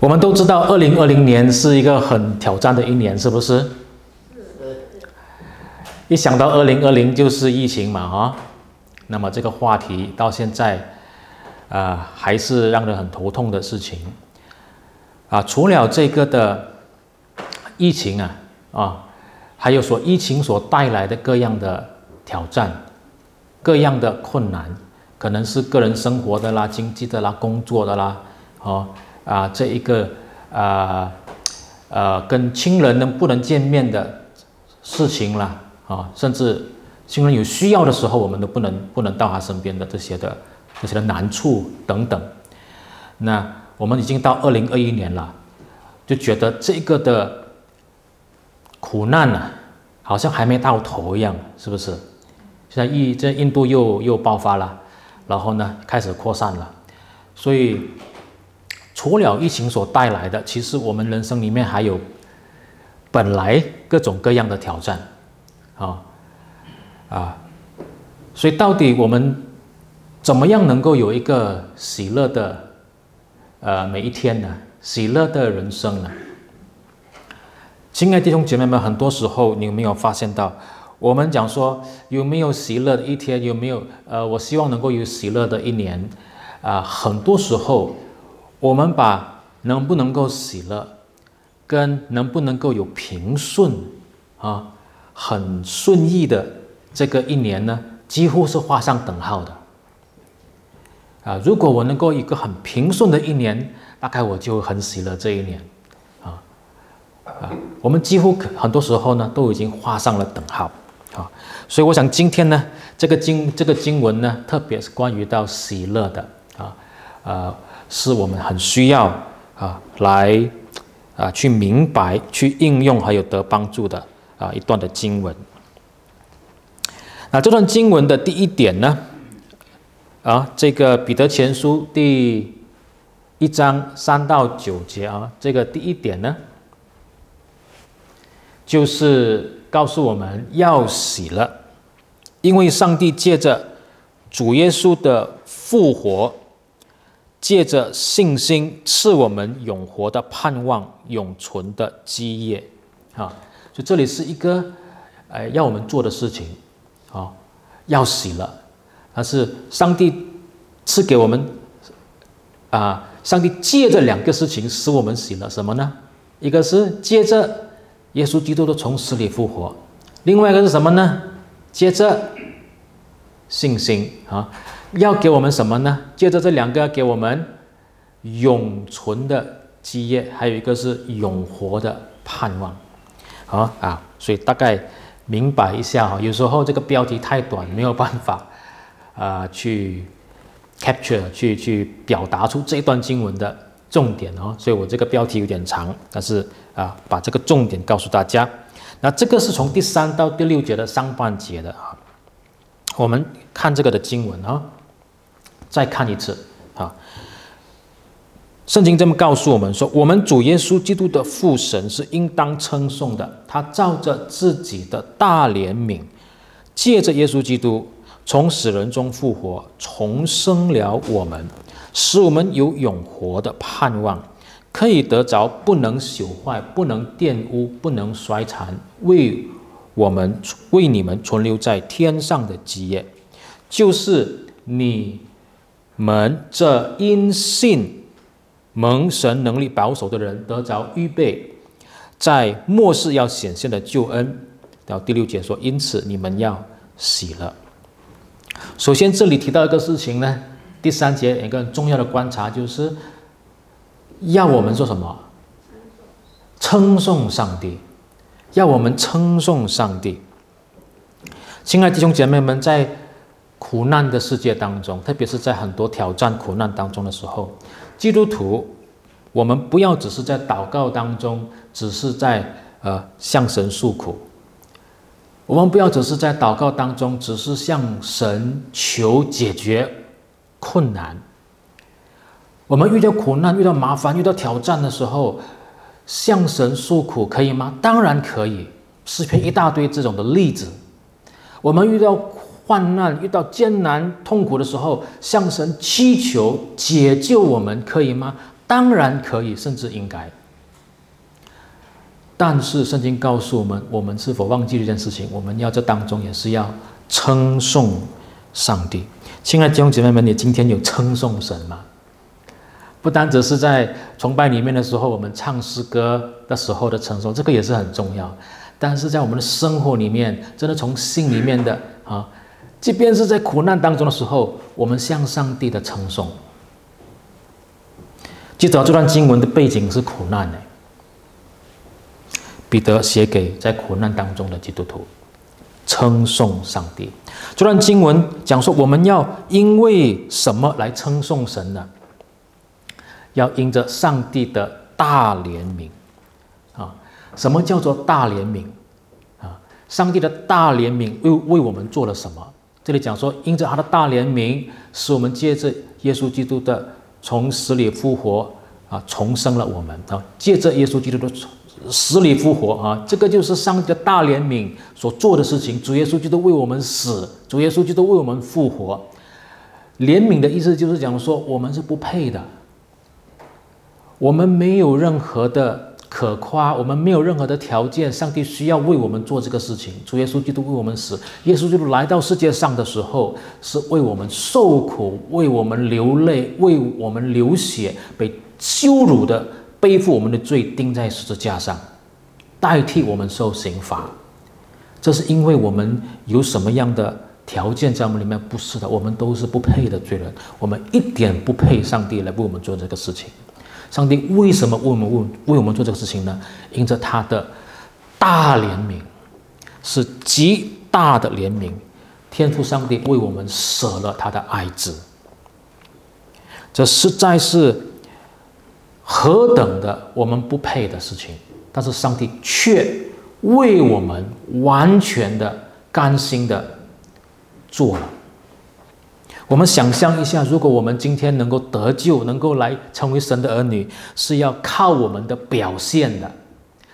我们都知道，二零二零年是一个很挑战的一年，是不是？一想到二零二零就是疫情嘛，哈，那么这个话题到现在，啊、还是让人很头痛的事情。啊，除了这个的疫情啊，啊，还有说疫情所带来的各样的挑战，各样的困难，可能是个人生活的啦、经济的啦、工作的啦，哦。啊，啊这一个啊，呃，跟亲人能不能见面的事情啦，啊，甚至亲人有需要的时候，我们都不能不能到他身边的这些的这些的难处等等。那我们已经到二零二一年了，就觉得这个的苦难呢、啊，好像还没到头一样，是不是？现在印这印度又又爆发了，然后呢，开始扩散了，所以。除了疫情所带来的，其实我们人生里面还有本来各种各样的挑战，啊啊，所以到底我们怎么样能够有一个喜乐的呃每一天呢？喜乐的人生呢？亲爱的弟兄姐妹们，很多时候你有没有发现到，我们讲说有没有喜乐的一天？有没有呃，我希望能够有喜乐的一年啊，很多时候。我们把能不能够喜乐，跟能不能够有平顺啊，很顺意的这个一年呢，几乎是画上等号的。啊，如果我能够一个很平顺的一年，大概我就很喜乐这一年。啊啊，我们几乎很多时候呢，都已经画上了等号。啊，所以我想今天呢，这个经这个经文呢，特别是关于到喜乐的啊，呃。是我们很需要啊，来啊去明白、去应用，还有得帮助的啊一段的经文。那这段经文的第一点呢，啊，这个彼得前书第一章三到九节啊，这个第一点呢，就是告诉我们要喜了，因为上帝借着主耶稣的复活。借着信心赐我们永活的盼望，永存的基业，啊，所以这里是一个，呃，要我们做的事情，啊，要喜乐，但是上帝赐给我们，啊，上帝借着两个事情使我们喜乐，什么呢？一个是借着耶稣基督的从死里复活，另外一个是什么呢？借着信心，啊。要给我们什么呢？借着这两个，给我们永存的基业，还有一个是永活的盼望。好啊，所以大概明白一下哈。有时候这个标题太短，没有办法啊、去 capture 去去表达出这一段经文的重点哦。所以我这个标题有点长，但是啊，把这个重点告诉大家。那这个是从第三到第六节的上半节的啊。我们看这个的经文啊。再看一次，啊，圣经这么告诉我们说，我们主耶稣基督的父神是应当称颂的。他照着自己的大怜悯，借着耶稣基督从死人中复活，重生了我们，使我们有永活的盼望，可以得着不能朽坏、不能玷污、不能衰残，为我们为你们存留在天上的基业，就是你。们这因信蒙神能力保守的人得着预备，在末世要显现的救恩。到第六节说，因此你们要喜乐。首先这里提到一个事情呢，第三节一个重要的观察就是，要我们做什么？称颂上帝，要我们称颂上帝。亲爱的弟兄姐妹们，在苦难的世界当中，特别是在很多挑战苦难当中的时候，基督徒，我们不要只是在祷告当中，只是在呃向神诉苦。我们不要只是在祷告当中，只是向神求解决困难。我们遇到苦难、遇到麻烦、遇到挑战的时候，向神诉苦可以吗？当然可以，诗篇一大堆这种的例子。我们遇到。患难遇到艰难痛苦的时候，向神祈求解救我们，可以吗？当然可以，甚至应该。但是圣经告诉我们，我们是否忘记这件事情？我们要这当中也是要称颂上帝。亲爱的弟兄姐妹们，你今天有称颂神吗？不单只是在崇拜里面的时候，我们唱诗歌的时候的称颂，这个也是很重要。但是在我们的生活里面，真的从心里面的啊，即便是在苦难当中的时候，我们向上帝的称颂。记得这段经文的背景是苦难呢。彼得写给在苦难当中的基督徒，称颂上帝。这段经文讲说，我们要因为什么来称颂神呢？要因着上帝的大怜悯啊！什么叫做大怜悯啊？上帝的大怜悯为为我们做了什么？这里讲说，因着他的大怜悯，使我们借着耶稣基督的从死里复活啊，重生了我们啊！借着耶稣基督的死里复活啊，这个就是上帝的大怜悯所做的事情。主耶稣基督为我们死，主耶稣基督为我们复活。怜悯的意思就是讲说，我们是不配的。我们没有任何的可夸，我们没有任何的条件，上帝需要为我们做这个事情。主耶稣基督为我们死，耶稣基督来到世界上的时候，是为我们受苦，为我们流泪，为我们流血，被羞辱的背负我们的罪，钉在十字架上，代替我们受刑罚。这是因为我们有什么样的条件在我们里面？不是的，我们都是不配的罪人，我们一点不配上帝来为我们做这个事情。上帝为什么为我们为为我们做这个事情呢？因着他的大怜悯，是极大的怜悯。天父上帝为我们舍了他的爱子，这实在是何等的我们不配的事情，但是上帝却为我们完全的甘心的做了。我们想象一下，如果我们今天能够得救，能够来成为神的儿女，是要靠我们的表现的，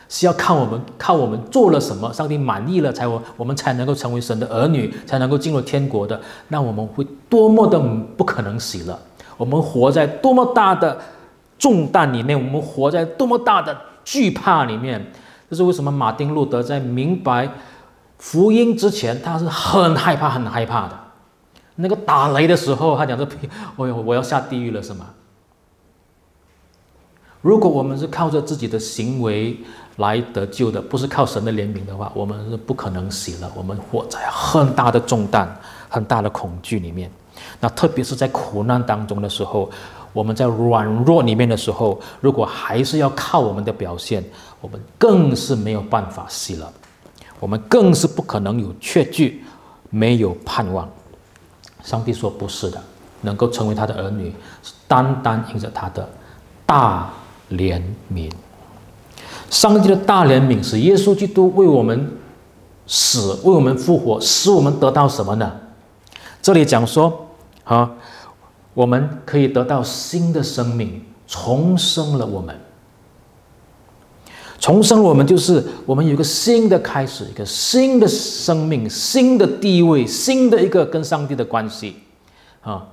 是要靠我们靠我们做了什么，上帝满意了才我我们才能够成为神的儿女，才能够进入天国的。那我们会多么的不可能喜乐，我们活在多么大的重担里面，我们活在多么大的惧怕里面。这是为什么马丁路德在明白福音之前，他是很害怕、很害怕的。那个打雷的时候，他讲这，我我要下地狱了，是吗？如果我们是靠着自己的行为来得救的，不是靠神的怜悯的话，我们是不可能喜乐。我们活在很大的重担、很大的恐惧里面。那特别是在苦难当中的时候，我们在软弱里面的时候，如果还是要靠我们的表现，我们更是没有办法喜乐。我们更是不可能有确据，没有盼望。上帝说：“不是的，能够成为他的儿女，是单单因着他的大怜悯。上帝的大怜悯是耶稣基督为我们死，为我们复活，使我们得到什么呢？这里讲说啊，我们可以得到新的生命，重生了我们。重生我们就是我们有一个新的开始，一个新的生命，新的地位，新的一个跟上帝的关系，啊，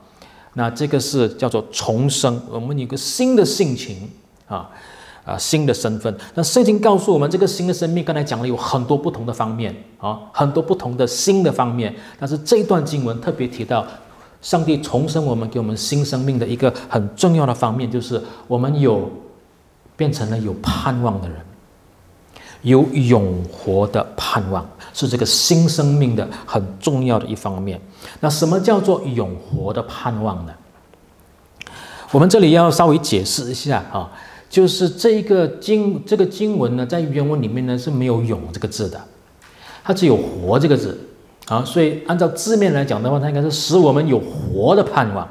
那这个是叫做重生。我们有个新的性情，啊，啊，新的身份。那圣经告诉我们，这个新的生命，刚才讲了有很多不同的方面，啊，很多不同的新的方面。但是这一段经文特别提到，上帝重生我们，给我们新生命的一个很重要的方面，就是我们有变成了有盼望的人。有永活的盼望，是这个新生命的很重要的一方面。那什么叫做永活的盼望呢？我们这里要稍微解释一下啊，就是这个经这个经文呢，在原文里面呢是没有“永”这个字的，它只有“活”这个字啊。所以按照字面来讲的话，它应该是使我们有活的盼望。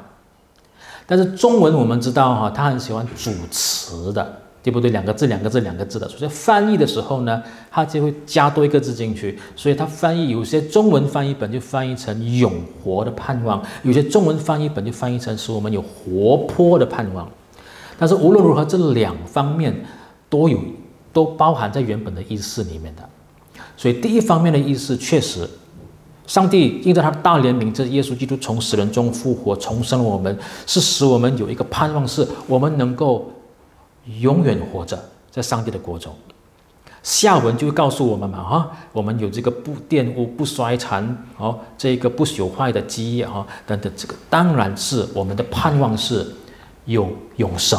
但是中文我们知道哈，它很喜欢主词的。对不对？两个字，两个字，两个字的。所以翻译的时候呢，它就会加多一个字进去。所以它翻译有些中文翻译本就翻译成“永活的盼望”，有些中文翻译本就翻译成“使我们有活泼的盼望”。但是无论如何，这两方面都有，都包含在原本的意思里面的。所以第一方面的意思确实，上帝因着他的大怜悯，这耶稣基督从死人中复活，重生了我们，是使我们有一个盼望，是我们能够。永远活着在上帝的国中。下文就会告诉我们嘛，哈，我们有这个不玷污、不衰残，哦，这个不朽坏的基业，哈，等等，这个当然是我们的盼望是有永生、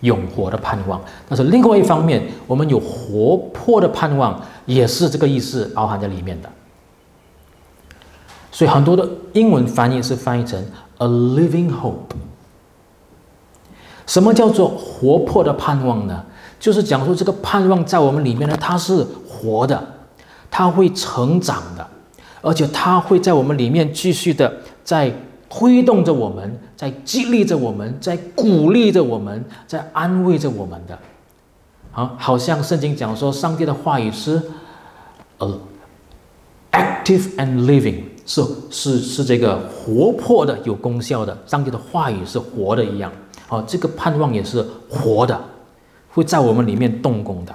永活的盼望。但是另外一方面，我们有活泼的盼望，也是这个意思包含在里面的。所以很多的英文翻译是翻译成 “a living hope”。什么叫做活泼的盼望呢？就是讲说，这个盼望在我们里面呢，它是活的，它会成长的，而且它会在我们里面继续的在推动着我们，在激励着我们，在鼓励着我们，在安慰着我们的。啊，好像圣经讲说，上帝的话语是呃 active and living，是是是这个活泼的、有功效的。上帝的话语是活的一样，啊，这个盼望也是活的。会在我们里面动工的，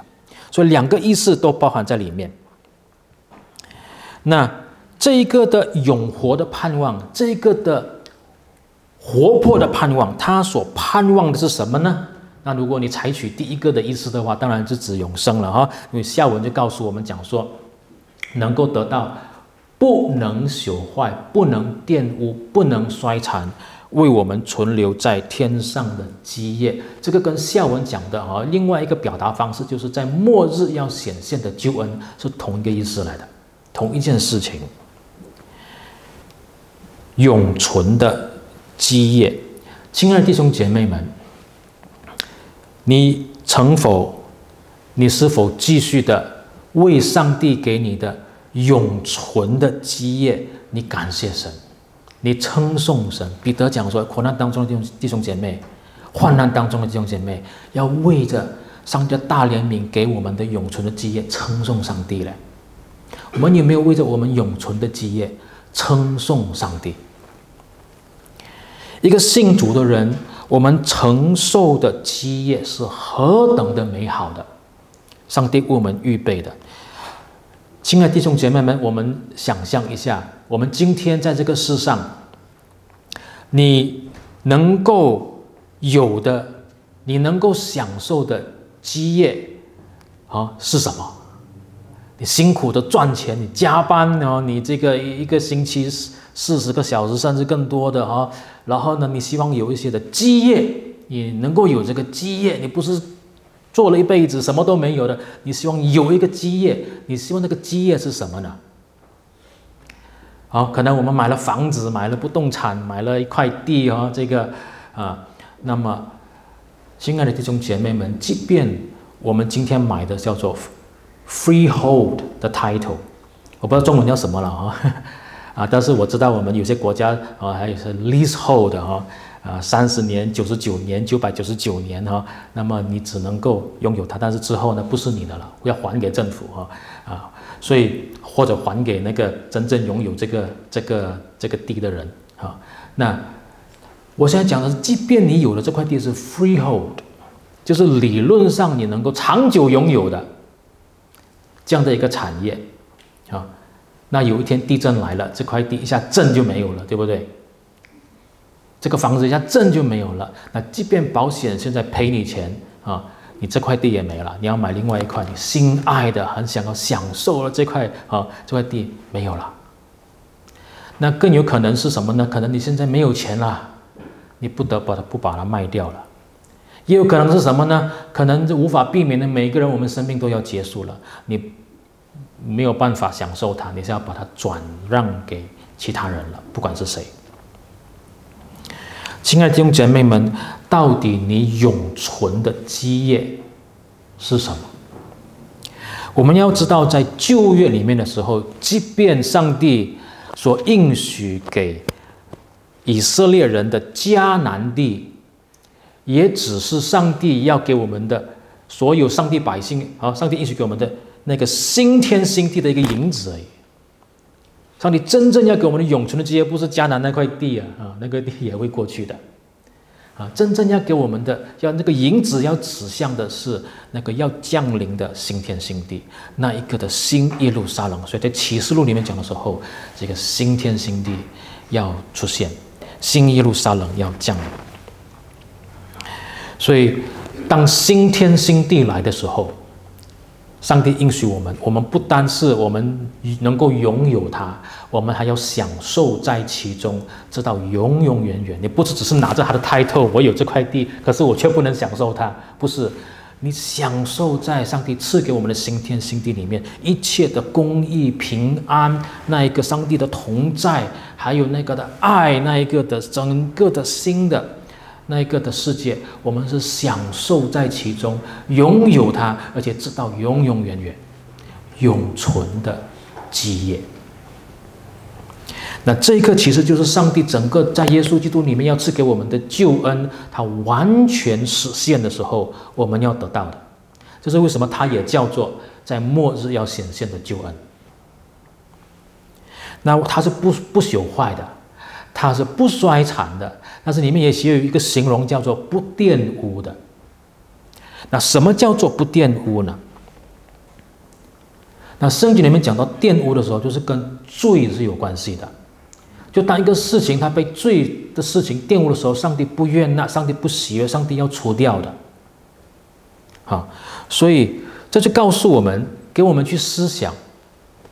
所以两个意思都包含在里面。那这一个的永活的盼望，这一个的活泼的盼望，他所盼望的是什么呢？那如果你采取第一个的意思的话，当然是指永生了哈。因为下文就告诉我们讲说，能够得到不能朽坏、不能玷污、不能衰残。为我们存留在天上的基业，这个跟下文讲的啊，另外一个表达方式，就是在末日要显现的救恩是同一个意思来的，同一件事情。永存的基业，亲爱的弟兄姐妹们，你曾否，你是否继续的为上帝给你的永存的基业，你感谢神？你称颂神，彼得讲说：苦难当中的弟兄弟兄姐妹，患难当中的弟兄姐妹，要为着上帝大怜悯给我们的永存的基业称颂上帝嘞。我们有没有为着我们永存的基业称颂上帝？一个信主的人，我们承受的基业是何等的美好的，上帝为我们预备的。亲爱的弟兄姐妹们，我们想象一下，我们今天在这个世上，你能够有的，你能够享受的基业啊是什么？你辛苦的赚钱，你加班哦，你这个一个星期四十个小时甚至更多的啊，然后呢，你希望有一些的基业，你能够有这个基业，你不是。做了一辈子什么都没有的，你希望有一个基业，你希望那个基业是什么呢？好，可能我们买了房子，买了不动产，买了一块地啊，这个啊，那么，亲爱的弟兄姐妹们，即便我们今天买的叫做 freehold 的 title，我不知道中文叫什么了啊，啊，但是我知道我们有些国家啊，还有是 leasehold 哈。啊，三十年、九十九年、九百九十九年哈，那么你只能够拥有它，但是之后呢，不是你的了，要还给政府哈啊，所以或者还给那个真正拥有这个这个这个地的人啊。那我现在讲的是，即便你有了这块地是 freehold，就是理论上你能够长久拥有的这样的一个产业啊，那有一天地震来了，这块地一下震就没有了，对不对？这个房子一下证就没有了，那即便保险现在赔你钱啊，你这块地也没了，你要买另外一块你心爱的、很想要享受的这块啊，这块地没有了。那更有可能是什么呢？可能你现在没有钱了，你不得把它不把它卖掉了。也有可能是什么呢？可能这无法避免的，每一个人我们生命都要结束了，你没有办法享受它，你是要把它转让给其他人了，不管是谁。亲爱的弟兄姐妹们，到底你永存的基业是什么？我们要知道，在旧约里面的时候，即便上帝所应许给以色列人的迦南地，也只是上帝要给我们的所有上帝百姓啊，上帝应许给我们的那个新天新地的一个影子而已。上帝真正要给我们的永存的基业，不是迦南那块地啊，啊，那个地也会过去的，啊，真正要给我们的，要那个影子要指向的是那个要降临的新天新地，那一个的新耶路撒冷。所以在启示录里面讲的时候，这个新天新地要出现，新耶路撒冷要降临。所以当新天新地来的时候，上帝应许我们，我们不单是我们能够拥有它，我们还要享受在其中，直到永永远远。你不是只是拿着他的 title，我有这块地，可是我却不能享受它，不是。你享受在上帝赐给我们的新天新地里面一切的公义、平安，那一个上帝的同在，还有那个的爱，那一个的整个的新的那一个的世界，我们是享受在其中，拥有它，而且知道永永远远、永存的基业。那这一刻其实就是上帝整个在耶稣基督里面要赐给我们的救恩，它完全实现的时候，我们要得到的，这是为什么它也叫做在末日要显现的救恩。那它是不不朽坏的，它是不衰残的，但是里面也写有一个形容叫做不玷污的。那什么叫做不玷污呢？那圣经里面讲到玷污的时候，就是跟罪是有关系的。就当一个事情它被罪的事情玷污的时候，上帝不悦纳，上帝不喜悦，上帝要除掉的。好，所以这就告诉我们，给我们去思想，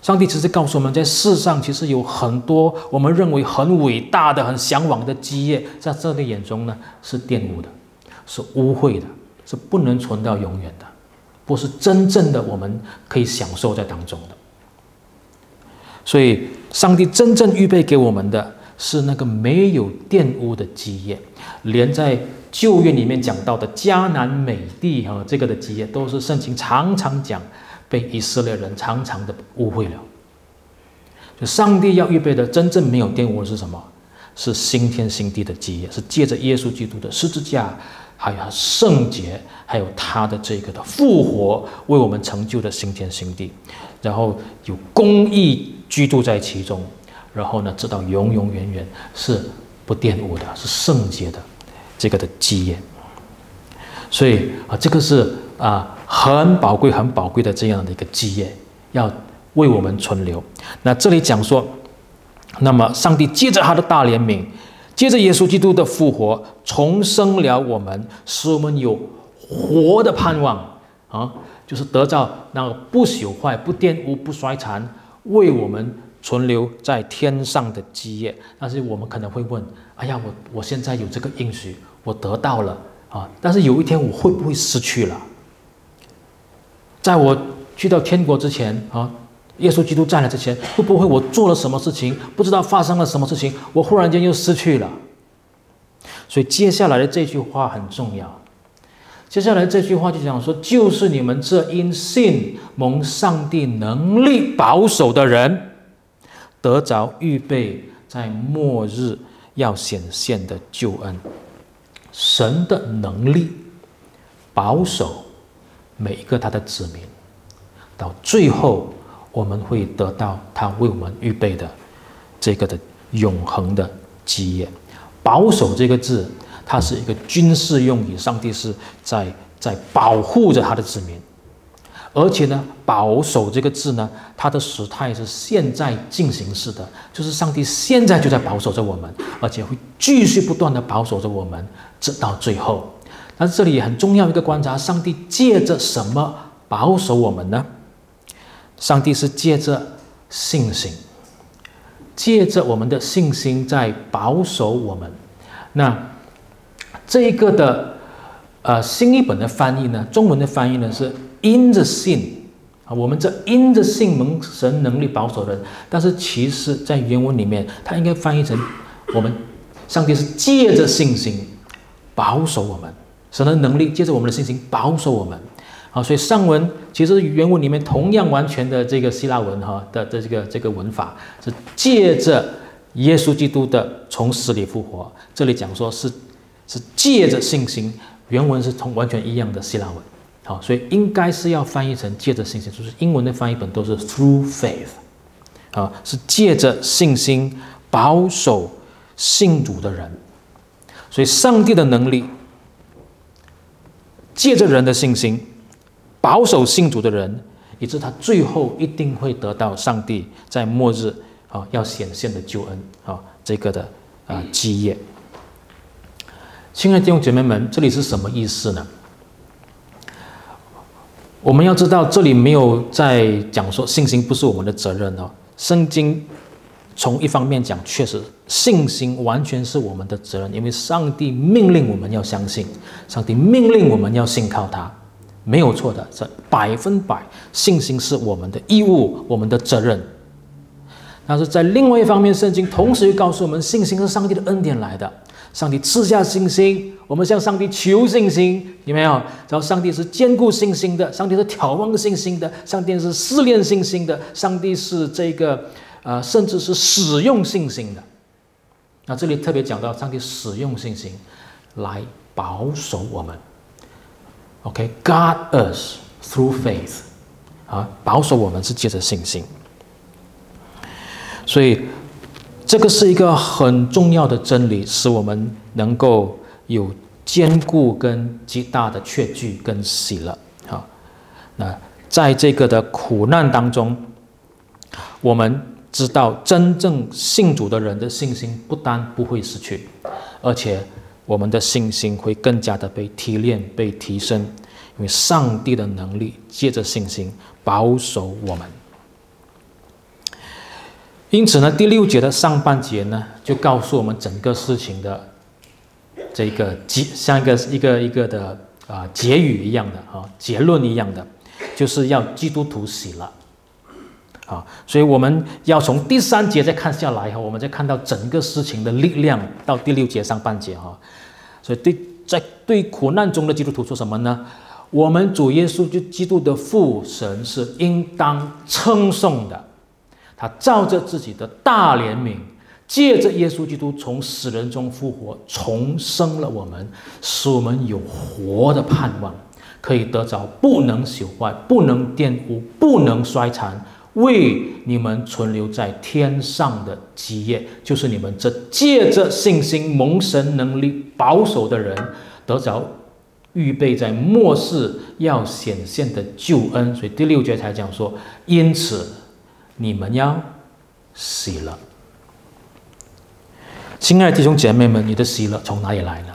上帝其实告诉我们在世上其实有很多我们认为很伟大的、很向往的基业，在这里眼中呢是玷污的，是污秽的，是不能存到永远的，不是真正的我们可以享受在当中的。所以，上帝真正预备给我们的是那个没有玷污的基业，连在旧约里面讲到的迦南美地和，这个的基业都是圣经常常讲，被以色列人常常的误会了。就上帝要预备的真正没有玷污的是什么？是新天新地的基业，是借着耶稣基督的十字架，还有他圣洁，还有他的这个的复活，为我们成就的新天新地，然后有公义。居住在其中，然后呢，直到永永远远是不玷污的，是圣洁的，这个的基业。所以啊，这个是啊很宝贵、很宝贵的这样的一个基业，要为我们存留。那这里讲说，那么上帝借着他的大怜悯，借着耶稣基督的复活，重生了我们，使我们有活的盼望啊，就是得到那个不朽坏、不玷污、不衰残。为我们存留在天上的基业，但是我们可能会问：哎呀，我我现在有这个应许，我得到了啊，但是有一天我会不会失去了？在我去到天国之前啊，耶稣基督在来之前，会不会我做了什么事情，不知道发生了什么事情，我忽然间又失去了？所以接下来的这句话很重要。接下来这句话就讲说，就是你们这因信蒙上帝能力保守的人，得着预备在末日要显现的救恩。神的能力保守每一个他的子民，到最后我们会得到他为我们预备的这个的永恒的基业。保守这个字。它是一个军事用语，上帝是在在保护着他的子民，而且呢，保守这个字呢，它的时态是现在进行式的，就是上帝现在就在保守着我们，而且会继续不断的保守着我们，直到最后。但是这里很重要一个观察，上帝借着什么保守我们呢？上帝是借着信心，借着我们的信心在保守我们。那。这一个的，呃，新译本的翻译呢，中文的翻译呢是 in the 信啊，我们这 in the 信蒙神能力保守的人，但是其实在原文里面，它应该翻译成我们上帝是借着信心保守我们，神的能力借着我们的信心保守我们，好，所以上文其实原文里面同样完全的这个希腊文哈的的这个这个文法是借着耶稣基督的从死里复活，这里讲说是。是借着信心，原文是同完全一样的希腊文，好，所以应该是要翻译成借着信心，就是英文的翻译本都是 through faith，啊，是借着信心保守信主的人，所以上帝的能力借着人的信心保守信主的人，以致他最后一定会得到上帝在末日啊要显现的救恩啊这个的啊基业。亲爱的弟兄姐妹们，这里是什么意思呢？我们要知道，这里没有在讲说信心不是我们的责任哦。圣经从一方面讲，确实信心完全是我们的责任，因为上帝命令我们要相信，上帝命令我们要信靠他，没有错的，这百分百信心是我们的义务，我们的责任。但是在另外一方面，圣经同时又告诉我们，信心是上帝的恩典来的。上帝赐下信心，我们向上帝求信心，有没有？然后上帝是坚固信心的，上帝是挑旺信心的，上帝是试炼信心的，上帝是这个，呃，甚至是使用信心的。那这里特别讲到，上帝使用信心来保守我们。OK，guard us through faith，啊，保守我们是借着信心，所以。这个是一个很重要的真理，使我们能够有坚固跟极大的确据跟喜乐。好，那在这个的苦难当中，我们知道真正信主的人的信心不但不会失去，而且我们的信心会更加的被提炼、被提升，因为上帝的能力借着信心保守我们。因此呢，第六节的上半节呢，就告诉我们整个事情的这个结，像一个一个一个的啊、结语一样的啊结论一样的，就是要基督徒死了啊。所以我们要从第三节再看下来哈，我们再看到整个事情的力量到第六节上半节哈。所以对在对苦难中的基督徒说什么呢？我们主耶稣就基督的父神是应当称颂的。他照着自己的大怜悯，借着耶稣基督从死人中复活，重生了我们，使我们有活的盼望，可以得着不能朽坏、不能玷污、不能衰残，为你们存留在天上的基业，就是你们这借着信心蒙神能力保守的人，得着预备在末世要显现的救恩。所以第六节才讲说，因此。你们要喜乐，亲爱的弟兄姐妹们，你的喜乐从哪里来呢？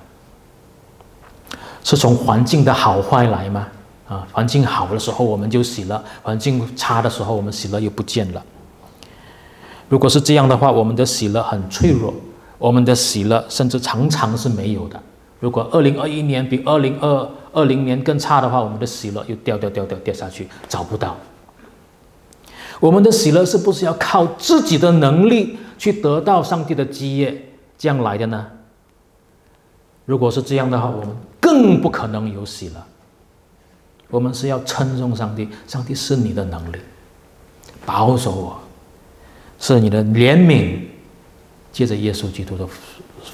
是从环境的好坏来吗？啊，环境好的时候我们就喜乐，环境差的时候我们喜乐又不见了。如果是这样的话，我们的喜乐很脆弱，我们的喜乐甚至常常是没有的。如果二零二一年比二零二二零年更差的话，我们的喜乐又掉掉掉掉掉下去，找不到。我们的喜乐是不是要靠自己的能力去得到上帝的基业这样来的呢？如果是这样的话，我们更不可能有喜乐。我们是要称颂上帝，上帝是你的能力，保守我，是你的怜悯，借着耶稣基督的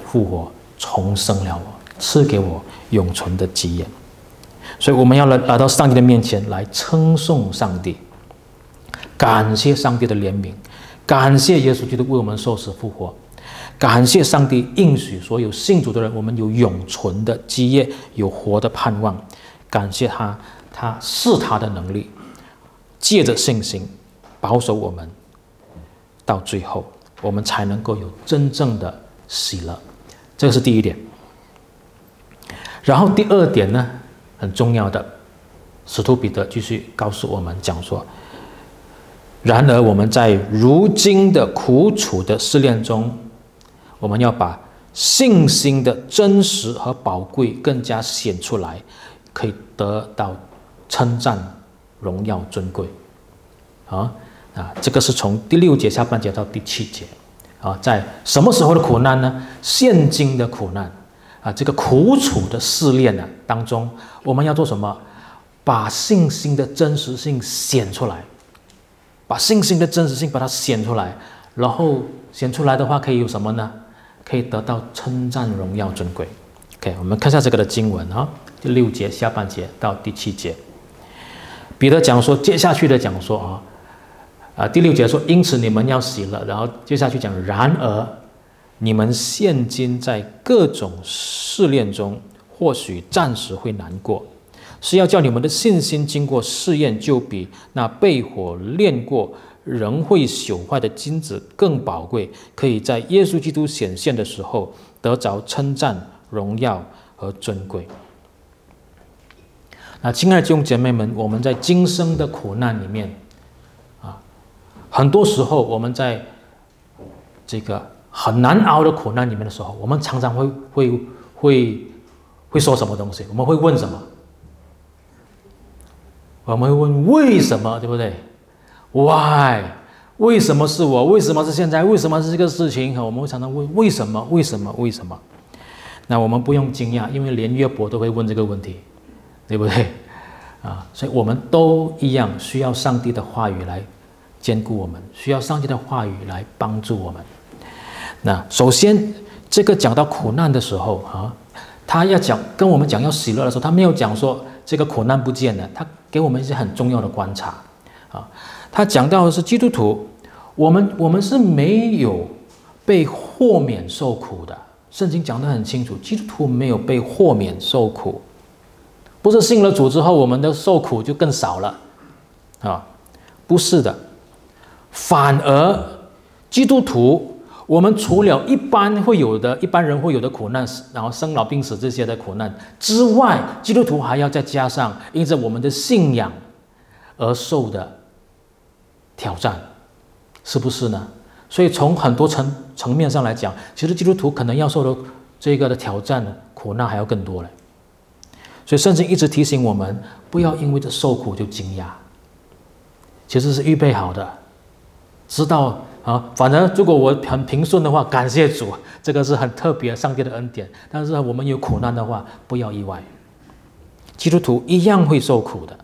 复活重生了我，赐给我永存的基业。所以我们要来来到上帝的面前来称颂上帝。感谢上帝的怜悯，感谢耶稣基督为我们受死复活，感谢上帝应许所有信主的人，我们有永存的基业，有活的盼望。感谢他，他是他的能力，借着信心保守我们，到最后我们才能够有真正的喜乐。这个是第一点。然后第二点呢，很重要的，使徒彼得继续告诉我们讲说。然而，我们在如今的苦楚的试炼中，我们要把信心的真实和宝贵更加显出来，可以得到称赞、荣耀、尊贵。啊啊，这个是从第六节下半节到第七节。啊，在什么时候的苦难呢？现今的苦难啊，这个苦楚的试炼呢当中，我们要做什么？把信心的真实性显出来。把信心的真实性把它显出来，然后显出来的话可以有什么呢？可以得到称赞、荣耀、尊贵。OK，我们看一下这个的经文啊，第六节下半节到第七节。彼得讲说，接下去的讲说啊，啊第六节说，因此你们要洗了，然后接下去讲，然而你们现今在各种试炼中，或许暂时会难过。是要叫你们的信心经过试验，就比那被火炼过仍会朽坏的金子更宝贵，可以在耶稣基督显现的时候得着称赞、荣耀和尊贵。那亲爱的弟兄姐妹们，我们在今生的苦难里面，啊，很多时候我们在这个很难熬的苦难里面的时候，我们常常会会会会说什么东西？我们会问什么？我们会问为什么，对不对？Why？为什么是我？为什么是现在？为什么是这个事情？我们会常常问为什么？为什么？为什么？那我们不用惊讶，因为连约伯都会问这个问题，对不对？啊，所以我们都一样需要上帝的话语来兼顾我们，需要上帝的话语来帮助我们。那首先，这个讲到苦难的时候啊，他要讲跟我们讲要喜乐的时候，他没有讲说这个苦难不见了，他给我们一些很重要的观察啊。他讲到的是基督徒，我们我们是没有被豁免受苦的。圣经讲得很清楚，基督徒没有被豁免受苦，不是信了主之后，我们的受苦就更少了，啊，不是的，反而基督徒，我们除了一般会有的一般人会有的苦难，然后生老病死这些的苦难之外，基督徒还要再加上因着我们的信仰而受的挑战，是不是呢？所以从很多层层面上来讲，其实基督徒可能要受的这个的挑战，苦难还要更多嘞。所以圣经一直提醒我们，不要因为这受苦就惊讶，其实是预备好的，知道啊。反正如果我很平顺的话，感谢主，这个是很特别上帝的恩典。但是我们有苦难的话，不要意外，基督徒一样会受苦的。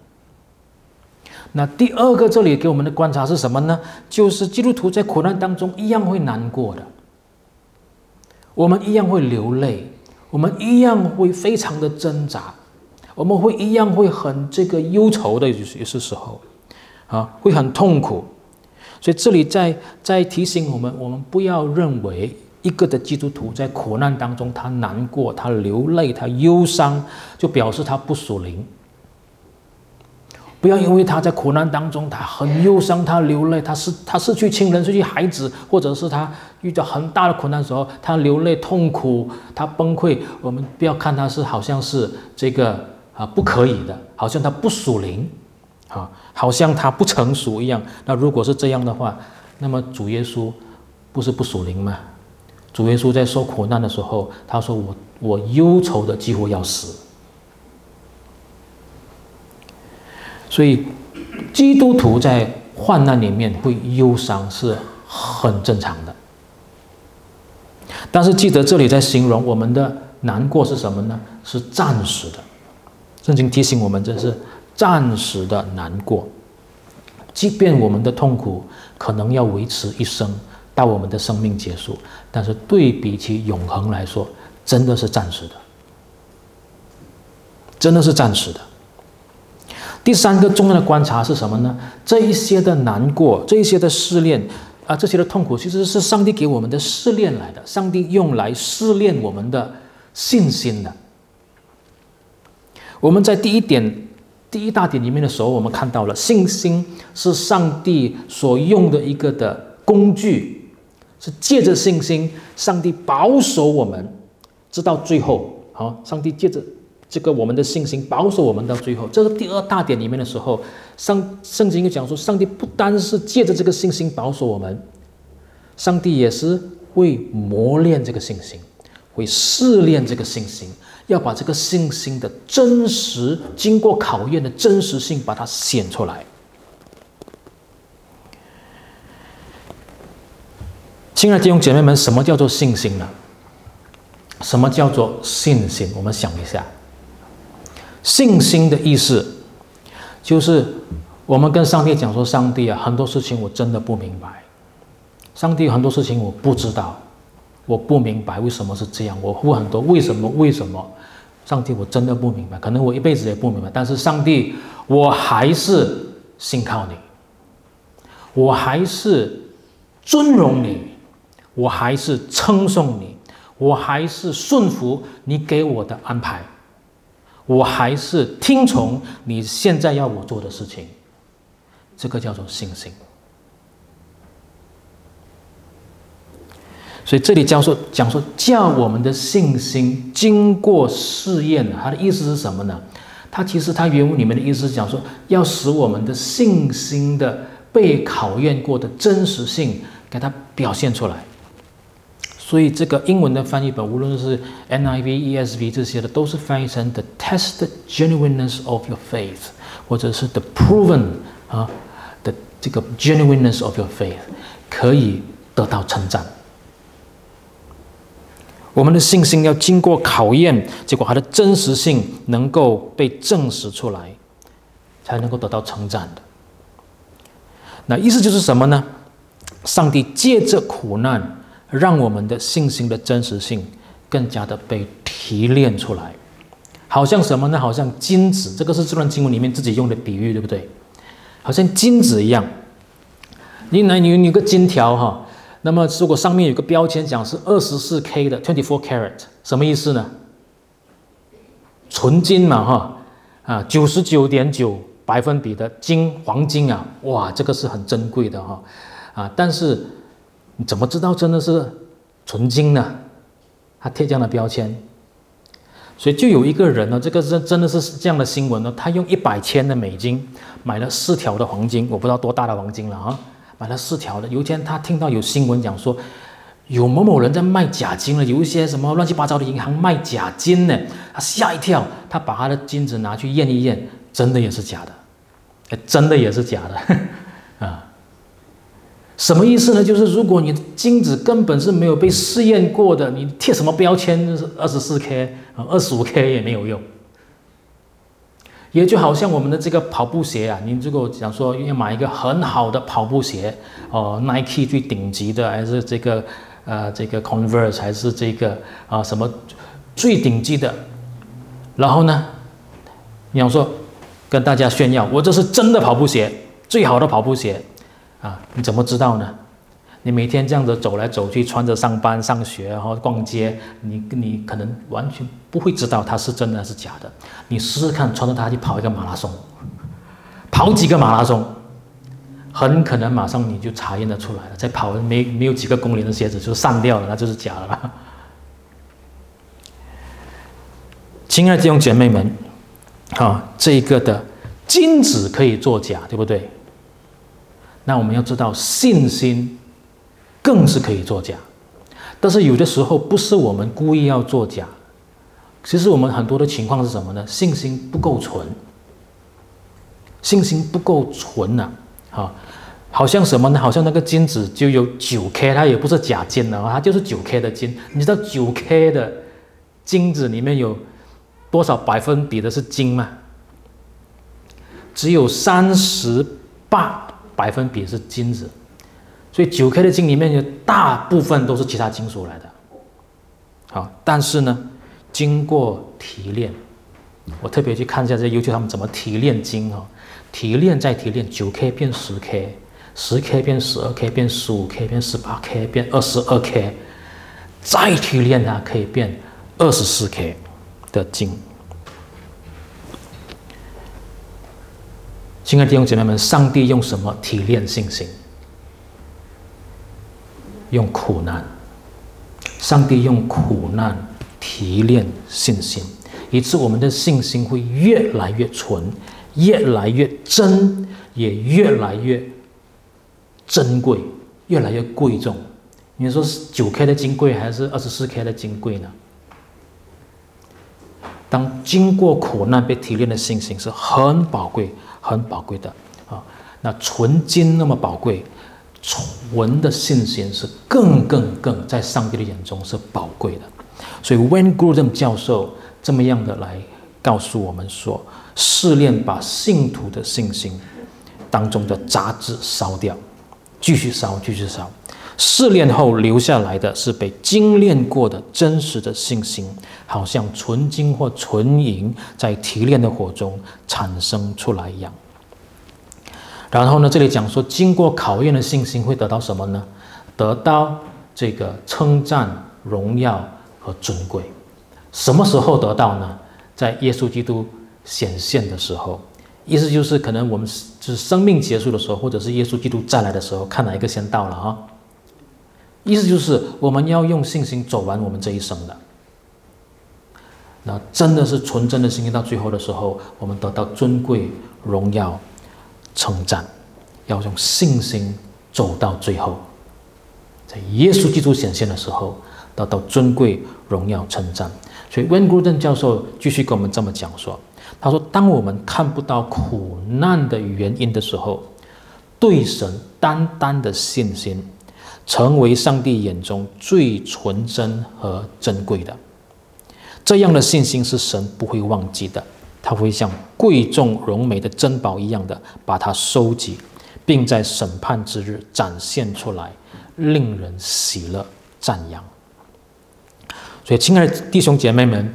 那第二个，这里给我们的观察是什么呢？就是基督徒在苦难当中一样会难过的，我们一样会流泪，我们一样会非常的挣扎，我们会一样会很这个忧愁的，有些时候，啊，会很痛苦。所以这里在在提醒我们，我们不要认为一个的基督徒在苦难当中他难过、他流泪、他忧伤，就表示他不属灵。不要因为他在苦难当中，他很忧伤，他流泪，他失他失去亲人，失去孩子，或者是他遇到很大的苦难的时候，他流泪痛苦，他崩溃。我们不要看他是好像是这个啊不可以的，好像他不属灵，啊，好像他不成熟一样。那如果是这样的话，那么主耶稣不是不属灵吗？主耶稣在受苦难的时候，他说我我忧愁的几乎要死。所以，基督徒在患难里面会忧伤是很正常的。但是记得这里在形容我们的难过是什么呢？是暂时的。圣经提醒我们这是暂时的难过，即便我们的痛苦可能要维持一生，到我们的生命结束，但是对比起永恒来说，真的是暂时的，真的是暂时的。第三个重要的观察是什么呢？这一些的难过，这一些的试炼，啊，这些的痛苦，其实是上帝给我们的试炼来的。上帝用来试炼我们的信心的。我们在第一点、第一大点里面的时候，我们看到了信心是上帝所用的一个的工具，是借着信心，上帝保守我们，直到最后。好，上帝借着。这个我们的信心保守我们到最后，这是第二大点里面的时候，上圣经又讲说，上帝不单是借着这个信心保守我们，上帝也是会磨练这个信心，会试炼这个信心，要把这个信心的真实经过考验的真实性把它显出来。亲爱的弟兄姐妹们，什么叫做信心呢？什么叫做信心？我们想一下。信心的意思，就是我们跟上帝讲说：“上帝啊，很多事情我真的不明白。上帝很多事情我不知道，我不明白为什么是这样。我问很多为什么？为什么？上帝，我真的不明白。可能我一辈子也不明白。但是上帝，我还是信靠你，我还是尊荣你，我还是称颂你，我还是顺服你给我的安排。”我还是听从你现在要我做的事情，这个叫做信心。所以这里教授讲说，叫我们的信心经过试验，他的意思是什么呢？它其实它原文里面的意思是讲说，要使我们的信心的被考验过的真实性给它表现出来。所以这个英文的翻译本，无论是 NIV、ESV 这些的，都是翻译成 “the test genuineness of your faith”，或者是 “the proven” 啊的这个 “genuineness of your faith”，可以得到称赞。我们的信心要经过考验，结果它的真实性能够被证实出来，才能够得到称赞的。那意思就是什么呢？上帝借着苦难，让我们的信心的真实性更加的被提炼出来。好像什么呢？好像金子，这个是这段经文里面自己用的比喻，对不对？好像金子一样。你来，你有个金条哈。那么，如果上面有个标签讲是二十四 K 的 twenty four carat，什么意思呢？纯金嘛，哈啊，九十九点九百分比的金黄金啊，哇，这个是很珍贵的哈啊！但是你怎么知道真的是纯金呢？他贴这样的标签，所以就有一个人呢，这个是真的是这样的新闻呢，他用一百千的美金买了四条的黄金，我不知道多大的黄金了啊。买了四条的。有一天，他听到有新闻讲说，有某某人在卖假金了，有一些什么乱七八糟的银行卖假金呢。他吓一跳，他把他的金子拿去验一验，真的也是假的，哎，真的也是假的，啊，什么意思呢？就是如果你的金子根本是没有被试验过的，你贴什么标签，二十四 K 啊，二十五 K 也没有用。也就好像我们的这个跑步鞋啊，你如果想说要买一个很好的跑步鞋，哦，Nike 最顶级的，还是这个，呃，这个 Converse，还是这个啊什么最顶级的，然后呢，你想说跟大家炫耀，我这是真的跑步鞋，最好的跑步鞋，啊，你怎么知道呢？你每天这样子走来走去，穿着上班、上学，然后逛街，你你可能完全不会知道它是真的还是假的。你试试看，穿着它去跑一个马拉松，跑几个马拉松，很可能马上你就查验得出来了。再跑没没有几个公里的鞋子就散掉了，那就是假的了。亲爱的弟兄姐妹们，啊，这一个的金子可以作假，对不对？那我们要知道信心。更是可以作假，但是有的时候不是我们故意要作假，其实我们很多的情况是什么呢？信心不够纯，信心不够纯呐，啊，好像什么呢？好像那个金子就有九 K，它也不是假金的，它就是九 K 的金。你知道九 K 的金子里面有多少百分比的是金吗？只有三十八百分比是金子。所以九 K 的金里面有大部分都是其他金属来的，好，但是呢，经过提炼，我特别去看一下这优秀他们怎么提炼金哦，提炼再提炼，九 K 变十 K，十 K 变十二 K，变十五 K，变十八 K，变二十二 K，再提炼它可以变二十四 K 的金。亲爱的弟兄姐妹们，上帝用什么提炼信心？用苦难，上帝用苦难提炼信心，以致我们的信心会越来越纯，越来越真，也越来越珍贵，越来越贵重。你说是九 K 的金贵，还是二十四 K 的金贵呢？当经过苦难被提炼的信心是很宝贵、很宝贵的啊！那纯金那么宝贵。纯的信心是更更更在上帝的眼中是宝贵的，所以 Wayne Grudem 教授这么样的来告诉我们说，试炼把信徒的信心当中的杂质烧掉，继续烧，继续烧，试炼后留下来的是被精炼过的真实的信心，好像纯金或纯银在提炼的火中产生出来一样。然后呢，这里讲说，经过考验的信心会得到什么呢？得到这个称赞、荣耀和尊贵。什么时候得到呢？在耶稣基督显现的时候。意思就是，可能我们就是生命结束的时候，或者是耶稣基督再来的时候，看哪一个先到了啊？意思就是，我们要用信心走完我们这一生的。那真的是纯真的信心，到最后的时候，我们得到尊贵、荣耀、称赞。要用信心走到最后，在耶稣基督显现的时候，得到尊贵、荣耀、称赞。所以温古顿教授继续跟我们这么讲说：“他说，当我们看不到苦难的原因的时候，对神单单的信心，成为上帝眼中最纯真和珍贵的。”这样的信心是神不会忘记的，他会像贵重荣美的珍宝一样的把它收集，并在审判之日展现出来，令人喜乐赞扬。所以，亲爱的弟兄姐妹们，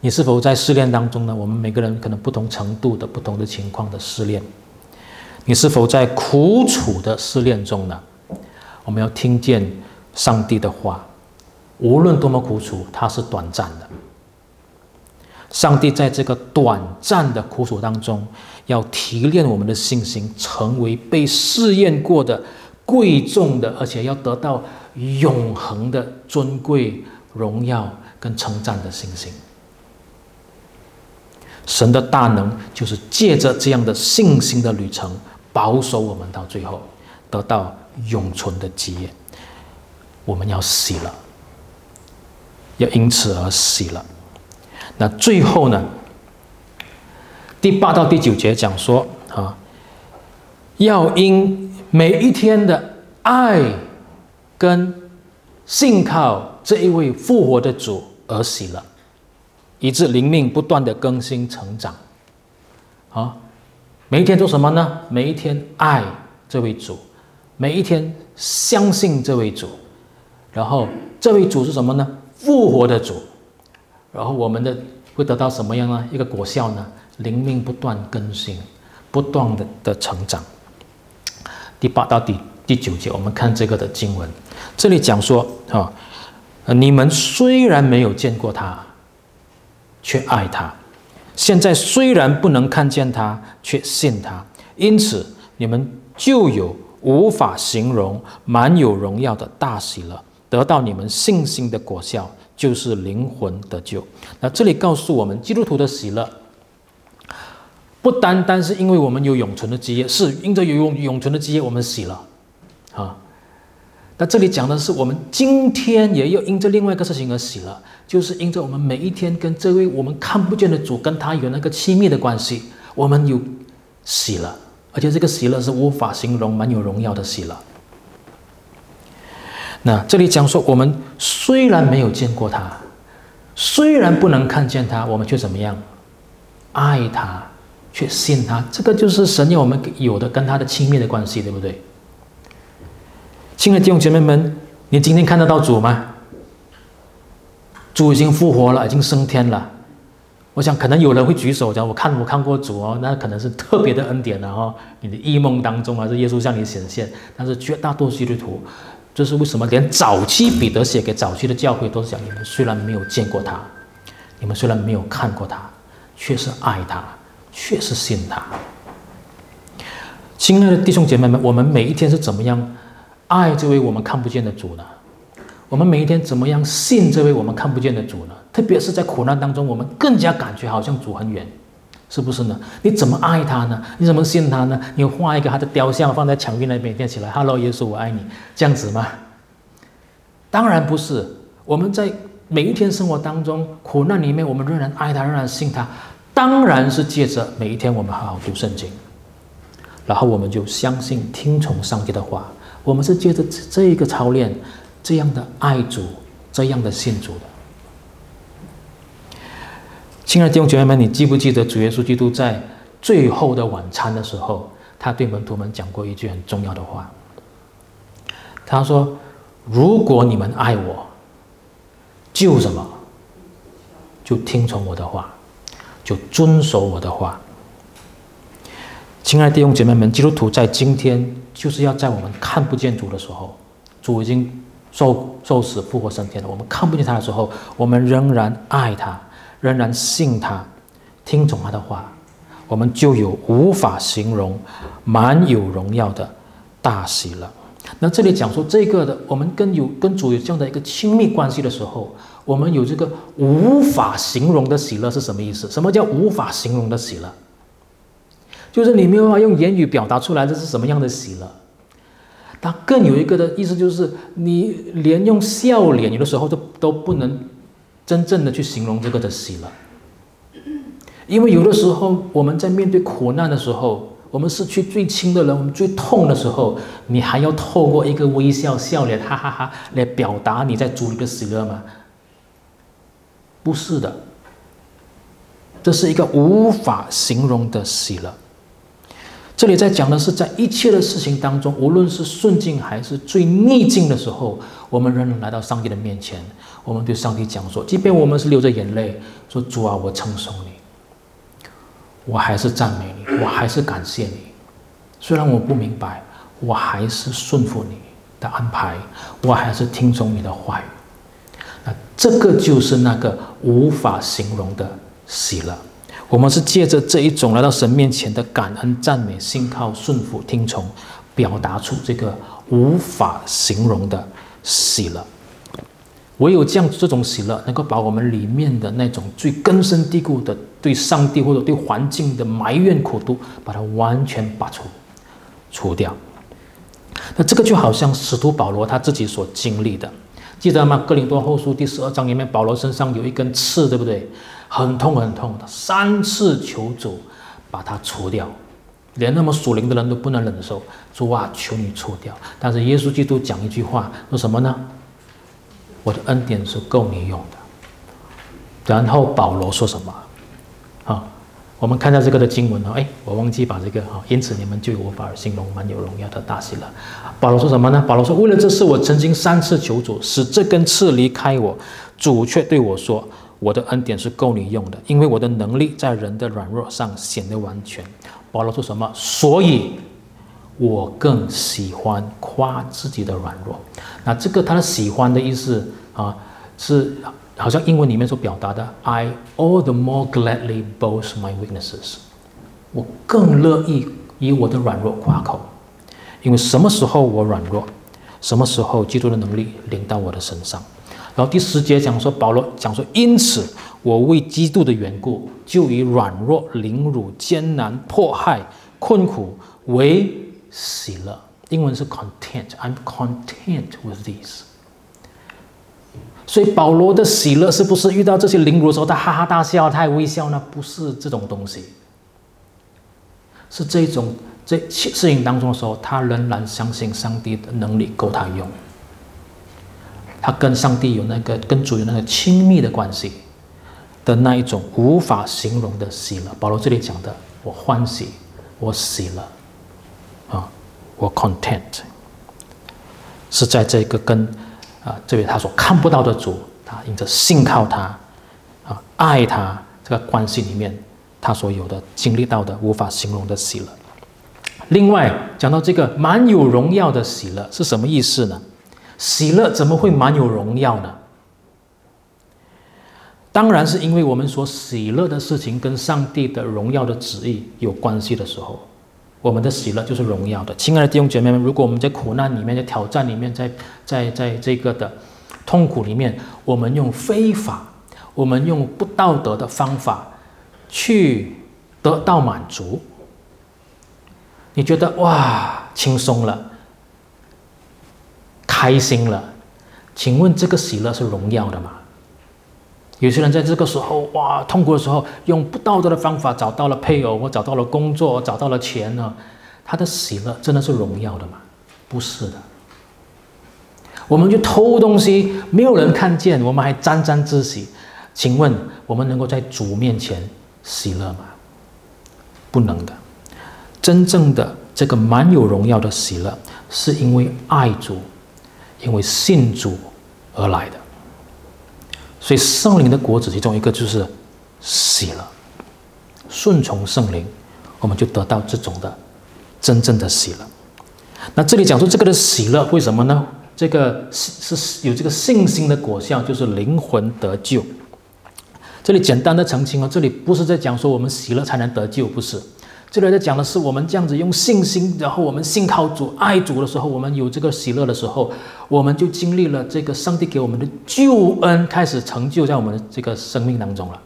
你是否在失恋当中呢？我们每个人可能不同程度的、不同的情况的失恋，你是否在苦楚的失恋中呢？我们要听见上帝的话，无论多么苦楚，它是短暂的。上帝在这个短暂的苦楚当中，要提炼我们的信心，成为被试验过的贵重的，而且要得到永恒的尊贵、荣耀跟称赞的信心。神的大能就是借着这样的信心的旅程，保守我们到最后，得到永存的基业。我们要死了，要因此而死了。那最后呢？第八到第九节讲说啊，要因每一天的爱跟信靠这一位复活的主而喜乐，以致灵命不断的更新成长。啊，每一天做什么呢？每一天爱这位主，每一天相信这位主，然后这位主是什么呢？复活的主。然后我们的会得到什么样呢？一个果效呢？灵命不断更新，不断的的成长。第八到第第九节，我们看这个的经文，这里讲说啊，你们虽然没有见过他，却爱他；现在虽然不能看见他，却信他。因此，你们就有无法形容、满有荣耀的大喜乐，得到你们信心的果效。就是灵魂得救。那这里告诉我们，基督徒的喜乐，不单单是因为我们有永存的基业，是因着有永永存的基业，我们喜乐啊。那这里讲的是，我们今天也要因着另外一个事情而喜乐，就是因着我们每一天跟这位我们看不见的主，跟他有那个亲密的关系，我们有喜乐，而且这个喜乐是无法形容、蛮有荣耀的喜乐。那这里讲说，我们虽然没有见过他，虽然不能看见他，我们却怎么样？爱他，却信他。这个就是神要我们有的跟他的亲密的关系，对不对？亲爱的弟兄姐妹们，你今天看得到主吗？主已经复活了，已经升天了。我想可能有人会举手讲，我看我看过主哦，那可能是特别的恩典了哦。你的异梦当中还是耶稣向你显现，但是绝大多数基督徒。这是为什么？连早期彼得写给早期的教会都是讲：你们虽然没有见过他，你们虽然没有看过他，却是爱他，却是信他。亲爱的弟兄姐妹们，我们每一天是怎么样爱这位我们看不见的主呢？我们每一天怎么样信这位我们看不见的主呢？特别是在苦难当中，我们更加感觉好像主很远。是不是呢？你怎么爱他呢？你怎么信他呢？你画一个他的雕像放在墙壁那边，念起来 “Hello，耶稣，我爱你”，这样子吗？当然不是。我们在每一天生活当中苦难里面，我们仍然爱他，仍然信他。当然是借着每一天我们好好读圣经，然后我们就相信、听从上帝的话。我们是借着这一个操练，这样的爱主，这样的信主的。亲爱的弟兄姐妹们，你记不记得主耶稣基督在最后的晚餐的时候，他对门徒们讲过一句很重要的话。他说：“如果你们爱我，就什么？就听从我的话，就遵守我的话。”亲爱的弟兄姐妹们，基督徒在今天就是要在我们看不见主的时候，主已经受受死复活升天了，我们看不见他的时候，我们仍然爱他。仍然信他，听从他的话，我们就有无法形容、满有荣耀的大喜乐。那这里讲说这个的，我们跟有跟主有这样的一个亲密关系的时候，我们有这个无法形容的喜乐是什么意思？什么叫无法形容的喜乐？就是你没有办法用言语表达出来，这是什么样的喜乐？它更有一个的意思，就是你连用笑脸，有的时候都都不能真正的去形容这个的喜乐，因为有的时候我们在面对苦难的时候，我们失去最亲的人，我们最痛的时候，你还要透过一个微笑、笑脸，哈哈哈，来表达你在主里的喜乐吗？不是的，这是一个无法形容的喜乐。这里在讲的是，在一切的事情当中，无论是顺境还是最逆境的时候，我们仍然来到上帝的面前，我们对上帝讲说，即便我们是流着眼泪，说主啊，我称颂你，我还是赞美你，我还是感谢你。虽然我不明白，我还是顺服你的安排，我还是听从你的话语。那这个就是那个无法形容的喜乐。我们是借着这一种来到神面前的感恩、赞美、信靠、顺服、听从，表达出这个无法形容的喜乐。唯有这样这种喜乐，能够把我们里面的那种最根深蒂固的对上帝或者对环境的埋怨、苦毒，把它完全拔除、除掉。那这个就好像使徒保罗他自己所经历的，记得吗？哥林多后书第十二章里面，保罗身上有一根刺，对不对？很痛很痛的，三次求主把它除掉，连那么属灵的人都不能忍受。主啊，求你除掉。但是耶稣基督讲一句话，说什么呢？我的恩典是够你用的。然后保罗说什么？啊，我们看一下这个的经文啊，哎，我忘记把这个啊，因此你们就无法形容满有荣耀的大喜了。保罗说什么呢？保罗说，为了这事，我曾经三次求主，使这根刺离开我。主却对我说。我的恩典是够你用的，因为我的能力在人的软弱上显得完全。保罗说什么？所以，我更喜欢夸自己的软弱。那这个他的喜欢的意思啊，是好像英文里面所表达的：I all the more gladly boast my weaknesses。我更乐意以我的软弱夸口，因为什么时候我软弱，什么时候基督的能力临到我的身上。然后第十节讲说，保罗讲说，因此我为基督的缘故，就以软弱、凌辱、艰难、迫害、困苦为喜乐。英文是 content，I'm content with this。所以保罗的喜乐是不是遇到这些凌辱的时候，他哈哈大笑，他还微笑呢？不是这种东西，是这种这事情当中的时候，他仍然相信上帝的能力够他用。他跟上帝有那个跟主有那个亲密的关系的那一种无法形容的喜乐。保罗这里讲的，我欢喜，我喜乐，我 content，是在这个跟啊这位他所看不到的主，他因着信靠他，啊爱他这个关系里面，他所有的经历到的无法形容的喜乐。另外讲到这个满有荣耀的喜乐是什么意思呢？喜乐怎么会满有荣耀呢？当然是因为我们所喜乐的事情跟上帝的荣耀的旨意有关系的时候，我们的喜乐就是荣耀的。亲爱的弟兄姐妹们，如果我们在苦难里面、在挑战里面、在在在这个的痛苦里面，我们用非法、我们用不道德的方法去得到满足，你觉得哇，轻松了。开心了，请问这个喜乐是荣耀的吗？有些人在这个时候哇，痛苦的时候，用不道德的方法找到了配偶，我找到了工作，找到了钱呢，他的喜乐真的是荣耀的吗？不是的。我们去偷东西，没有人看见，我们还沾沾自喜，请问我们能够在主面前喜乐吗？不能的。真正的这个满有荣耀的喜乐，是因为爱主。因为信主而来的，所以圣灵的果子其中一个就是喜乐，顺从圣灵，我们就得到这种的真正的喜乐。那这里讲说这个的喜乐为什么呢？这个是是有这个信心的果效，就是灵魂得救。这里简单的澄清哦，这里不是在讲说我们喜乐才能得救，不是，这里在讲的是我们这样子用信心，然后我们信靠主、爱主的时候，我们有这个喜乐的时候，我们就经历了这个上帝给我们的救恩开始成就在我们的这个生命当中了。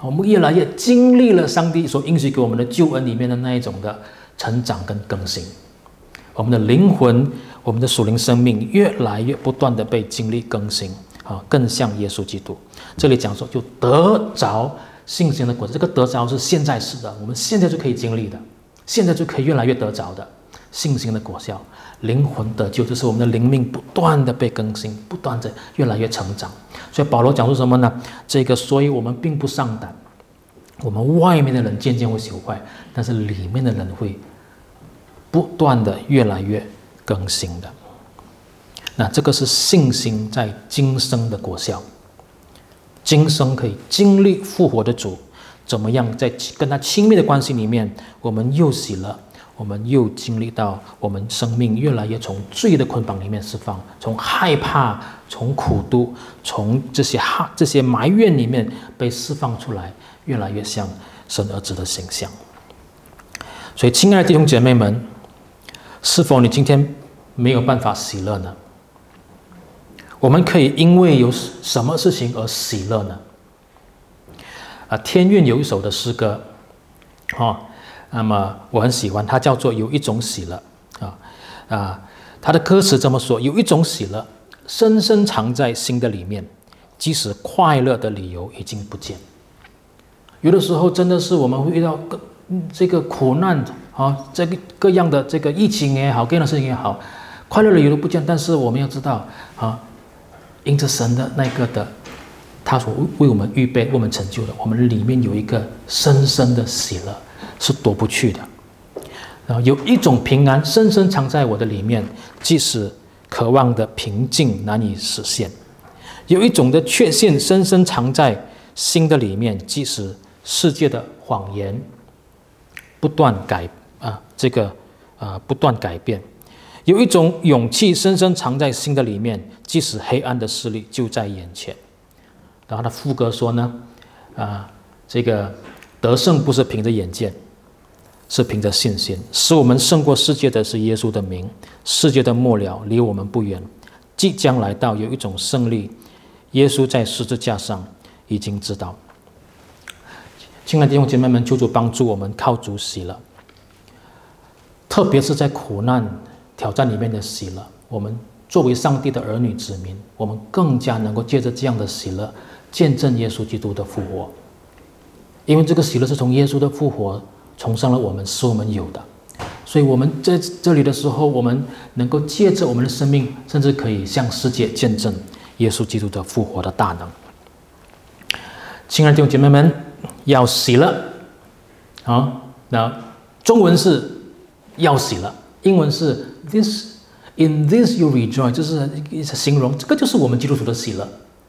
我们越来越经历了上帝所应许给我们的救恩里面的那一种的成长跟更新，我们的灵魂、我们的属灵生命越来越不断的被经历更新，啊，更像耶稣基督。这里讲说就得着。信心的果子，这个得着是现在式的，我们现在就可以经历的，现在就可以越来越得着的信心的果效，灵魂得救，就是我们的灵命不断的被更新，不断的越来越成长。所以保罗讲说什么呢？这个，所以我们并不上胆，我们外面的人渐渐会朽坏，但是里面的人会不断的越来越更新的。那这个是信心在今生的果效。今生可以经历复活的主，怎么样在跟他亲密的关系里面，我们又喜乐，我们又经历到我们生命越来越从罪的捆绑里面释放，从害怕、从苦毒、从这些哈这些埋怨里面被释放出来，越来越像神儿子的形象。所以，亲爱的弟兄姐妹们，是否你今天没有办法喜乐呢？我们可以因为有什么事情而喜乐呢？啊，天韵有一首的诗歌，哦，那么我很喜欢，它叫做《有一种喜乐》啊啊，它的歌词这么说：有一种喜乐，深深藏在心的里面，即使快乐的理由已经不见。有的时候真的是我们会遇到各这个苦难啊，这个各样的这个疫情也好，各样的事情也好，快乐的理由不见，但是我们要知道啊。因着神的那个的，他所为我们预备、为我们成就的，我们里面有一个深深的喜乐，是夺不去的。然后有一种平安深深藏在我的里面，即使渴望的平静难以实现；有一种的确信深深藏在心的里面，即使世界的谎言不断改啊，这个啊不断改变。有一种勇气深深藏在心的里面，即使黑暗的势力就在眼前。然后他副歌说呢，啊，这个得胜不是凭着眼见，是凭着信心。使我们胜过世界的是耶稣的名。世界的末了离我们不远，即将来到。有一种胜利，耶稣在十字架上已经知道。亲爱的弟兄姐妹们，求主帮助我们靠主喜乐，特别是在苦难。挑战里面的喜乐，我们作为上帝的儿女子民，我们更加能够借着这样的喜乐，见证耶稣基督的复活。因为这个喜乐是从耶稣的复活重生了我们，使我们有的。所以我们在这里的时候，我们能够借着我们的生命，甚至可以向世界见证耶稣基督的复活的大能。亲爱的弟兄姐妹们，要喜乐啊！那中文是要喜乐，英文是。This in this you rejoice，就是形容，这个就是我们基督徒的喜乐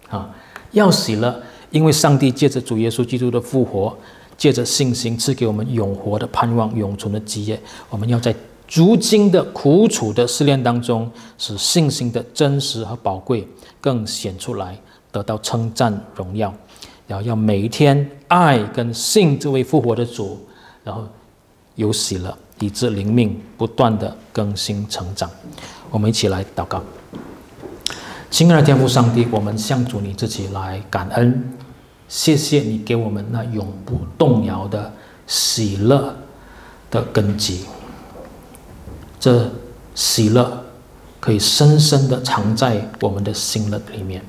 啊！要喜乐，因为上帝借着主耶稣基督的复活，借着信心赐给我们永活的盼望、永存的基业。我们要在如今的苦楚的试炼当中，使信心的真实和宝贵更显出来，得到称赞荣耀。然后要每一天爱跟信这位复活的主，然后有喜乐。以致灵命不断的更新成长，我们一起来祷告。亲爱的天父上帝，我们向主你自己来感恩，谢谢你给我们那永不动摇的喜乐的根基。这喜乐可以深深的藏在我们的心乐里面，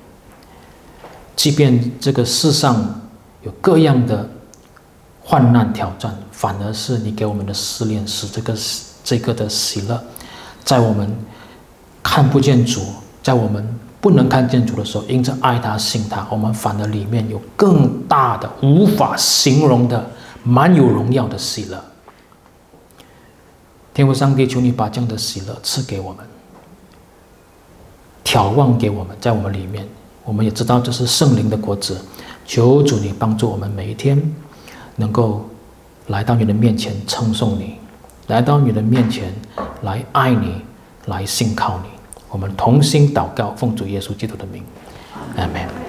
即便这个世上有各样的。患难挑战，反而是你给我们的试炼，使这个这个的喜乐，在我们看不见主，在我们不能看见主的时候，因着爱他、信他，我们反而里面有更大的、无法形容的、满有荣耀的喜乐。天父上帝，求你把这样的喜乐赐给我们，眺望给我们，在我们里面，我们也知道这是圣灵的果子。求主你帮助我们每一天。能够来到你的面前称颂你，来到你的面前来爱你，来信靠你。我们同心祷告，奉主耶稣基督的名，阿门。